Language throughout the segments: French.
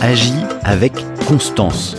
agis avec constance.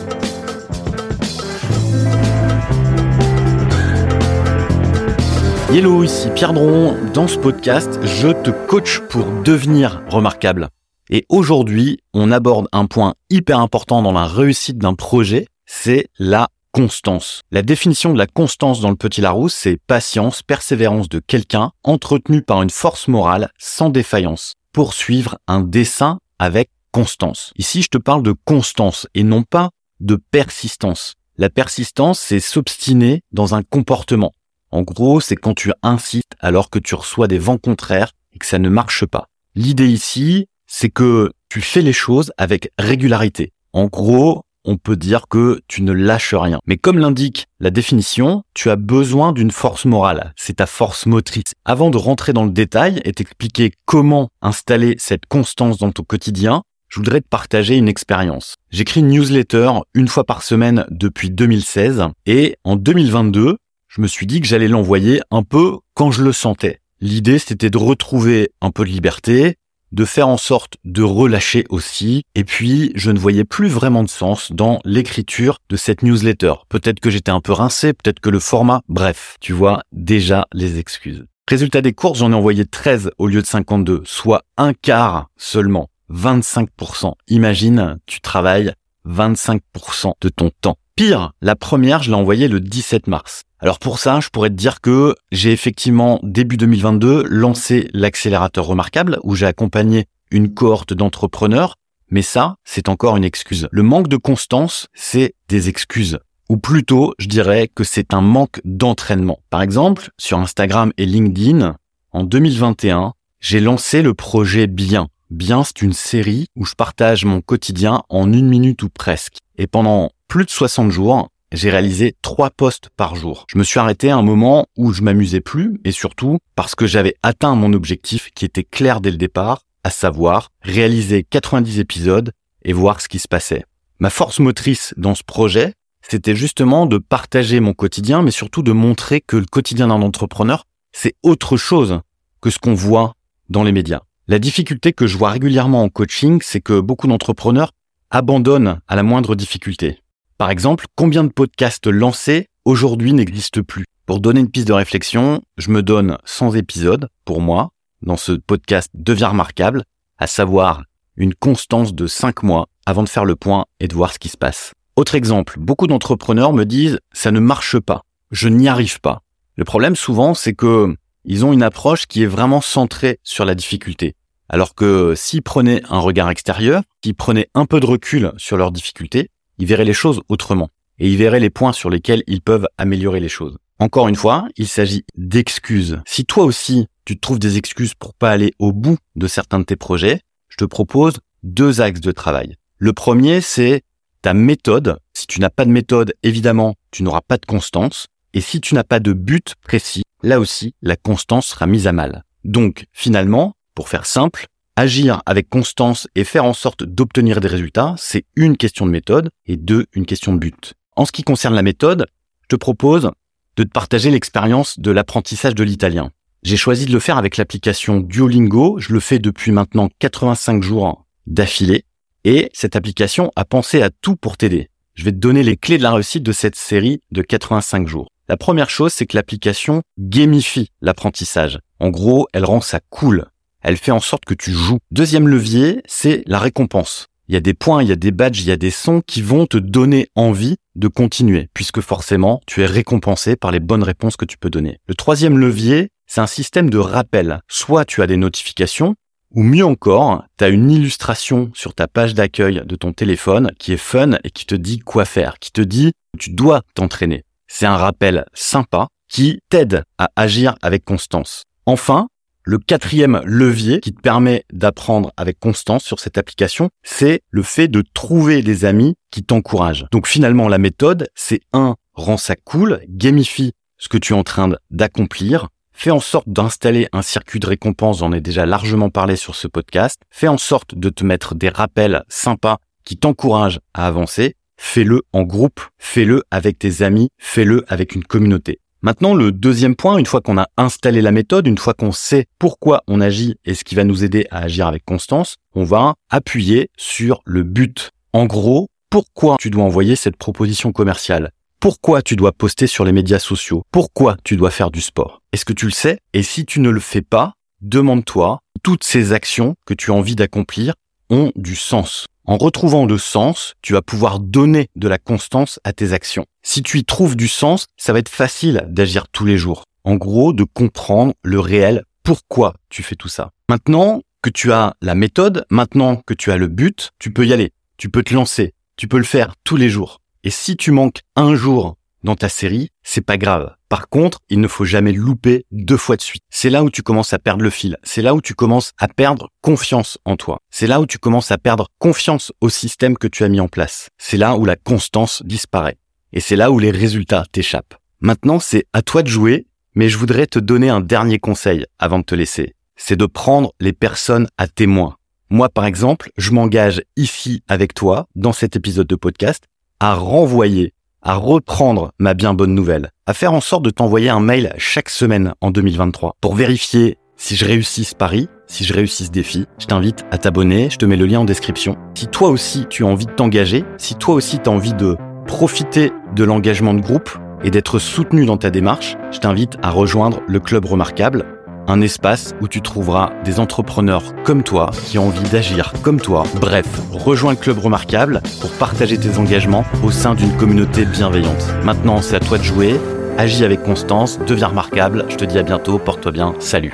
Hello, ici Pierre Dron. Dans ce podcast, je te coach pour devenir remarquable. Et aujourd'hui, on aborde un point hyper important dans la réussite d'un projet, c'est la constance. La définition de la constance dans le petit Larousse, c'est patience, persévérance de quelqu'un entretenu par une force morale sans défaillance. Poursuivre un dessin avec constance. Ici, je te parle de constance et non pas de persistance. La persistance, c'est s'obstiner dans un comportement. En gros, c'est quand tu insistes alors que tu reçois des vents contraires et que ça ne marche pas. L'idée ici, c'est que tu fais les choses avec régularité. En gros, on peut dire que tu ne lâches rien. Mais comme l'indique la définition, tu as besoin d'une force morale. C'est ta force motrice. Avant de rentrer dans le détail et t'expliquer comment installer cette constance dans ton quotidien, je voudrais te partager une expérience. J'écris une newsletter une fois par semaine depuis 2016 et en 2022, je me suis dit que j'allais l'envoyer un peu quand je le sentais. L'idée, c'était de retrouver un peu de liberté, de faire en sorte de relâcher aussi, et puis je ne voyais plus vraiment de sens dans l'écriture de cette newsletter. Peut-être que j'étais un peu rincé, peut-être que le format, bref, tu vois déjà les excuses. Résultat des courses, j'en ai envoyé 13 au lieu de 52, soit un quart seulement 25%. Imagine, tu travailles 25% de ton temps. Pire, la première, je l'ai envoyée le 17 mars. Alors pour ça, je pourrais te dire que j'ai effectivement, début 2022, lancé l'accélérateur remarquable où j'ai accompagné une cohorte d'entrepreneurs. Mais ça, c'est encore une excuse. Le manque de constance, c'est des excuses. Ou plutôt, je dirais que c'est un manque d'entraînement. Par exemple, sur Instagram et LinkedIn, en 2021, j'ai lancé le projet Bien, Bien, c'est une série où je partage mon quotidien en une minute ou presque. Et pendant plus de 60 jours, j'ai réalisé trois posts par jour. Je me suis arrêté à un moment où je m'amusais plus et surtout parce que j'avais atteint mon objectif qui était clair dès le départ, à savoir réaliser 90 épisodes et voir ce qui se passait. Ma force motrice dans ce projet, c'était justement de partager mon quotidien, mais surtout de montrer que le quotidien d'un entrepreneur, c'est autre chose que ce qu'on voit dans les médias. La difficulté que je vois régulièrement en coaching, c'est que beaucoup d'entrepreneurs abandonnent à la moindre difficulté. Par exemple, combien de podcasts lancés aujourd'hui n'existent plus? Pour donner une piste de réflexion, je me donne 100 épisodes pour moi dans ce podcast Devient remarquable, à savoir une constance de 5 mois avant de faire le point et de voir ce qui se passe. Autre exemple, beaucoup d'entrepreneurs me disent ça ne marche pas, je n'y arrive pas. Le problème souvent, c'est que ils ont une approche qui est vraiment centrée sur la difficulté. Alors que s'ils prenaient un regard extérieur, s'ils prenaient un peu de recul sur leurs difficultés, ils verraient les choses autrement. Et ils verraient les points sur lesquels ils peuvent améliorer les choses. Encore une fois, il s'agit d'excuses. Si toi aussi, tu trouves des excuses pour pas aller au bout de certains de tes projets, je te propose deux axes de travail. Le premier, c'est ta méthode. Si tu n'as pas de méthode, évidemment, tu n'auras pas de constance. Et si tu n'as pas de but précis, là aussi, la constance sera mise à mal. Donc, finalement, pour faire simple, agir avec constance et faire en sorte d'obtenir des résultats, c'est une question de méthode et deux, une question de but. En ce qui concerne la méthode, je te propose de te partager l'expérience de l'apprentissage de l'italien. J'ai choisi de le faire avec l'application Duolingo. Je le fais depuis maintenant 85 jours d'affilée. Et cette application a pensé à tout pour t'aider. Je vais te donner les clés de la réussite de cette série de 85 jours. La première chose, c'est que l'application gamifie l'apprentissage. En gros, elle rend ça cool elle fait en sorte que tu joues. Deuxième levier, c'est la récompense. Il y a des points, il y a des badges, il y a des sons qui vont te donner envie de continuer, puisque forcément, tu es récompensé par les bonnes réponses que tu peux donner. Le troisième levier, c'est un système de rappel. Soit tu as des notifications, ou mieux encore, tu as une illustration sur ta page d'accueil de ton téléphone qui est fun et qui te dit quoi faire, qui te dit tu dois t'entraîner. C'est un rappel sympa qui t'aide à agir avec constance. Enfin, le quatrième levier qui te permet d'apprendre avec constance sur cette application, c'est le fait de trouver des amis qui t'encouragent. Donc finalement, la méthode, c'est un, rend ça cool, gamifie ce que tu es en train d'accomplir, fais en sorte d'installer un circuit de récompense, j'en ai déjà largement parlé sur ce podcast, fais en sorte de te mettre des rappels sympas qui t'encouragent à avancer, fais-le en groupe, fais-le avec tes amis, fais-le avec une communauté. Maintenant, le deuxième point, une fois qu'on a installé la méthode, une fois qu'on sait pourquoi on agit et ce qui va nous aider à agir avec constance, on va appuyer sur le but. En gros, pourquoi tu dois envoyer cette proposition commerciale? Pourquoi tu dois poster sur les médias sociaux? Pourquoi tu dois faire du sport? Est-ce que tu le sais? Et si tu ne le fais pas, demande-toi, toutes ces actions que tu as envie d'accomplir ont du sens. En retrouvant le sens, tu vas pouvoir donner de la constance à tes actions. Si tu y trouves du sens, ça va être facile d'agir tous les jours. En gros, de comprendre le réel pourquoi tu fais tout ça. Maintenant que tu as la méthode, maintenant que tu as le but, tu peux y aller. Tu peux te lancer. Tu peux le faire tous les jours. Et si tu manques un jour dans ta série, c'est pas grave. Par contre, il ne faut jamais louper deux fois de suite. C'est là où tu commences à perdre le fil. C'est là où tu commences à perdre confiance en toi. C'est là où tu commences à perdre confiance au système que tu as mis en place. C'est là où la constance disparaît. Et c'est là où les résultats t'échappent. Maintenant, c'est à toi de jouer, mais je voudrais te donner un dernier conseil avant de te laisser. C'est de prendre les personnes à témoin. Moi, par exemple, je m'engage ici avec toi, dans cet épisode de podcast, à renvoyer à reprendre ma bien bonne nouvelle, à faire en sorte de t'envoyer un mail chaque semaine en 2023 pour vérifier si je réussis ce pari, si je réussis ce défi. Je t'invite à t'abonner, je te mets le lien en description. Si toi aussi tu as envie de t'engager, si toi aussi tu as envie de profiter de l'engagement de groupe et d'être soutenu dans ta démarche, je t'invite à rejoindre le Club Remarquable un espace où tu trouveras des entrepreneurs comme toi qui ont envie d'agir comme toi. Bref, rejoins le club remarquable pour partager tes engagements au sein d'une communauté bienveillante. Maintenant, c'est à toi de jouer. Agis avec constance, deviens remarquable. Je te dis à bientôt, porte-toi bien, salut.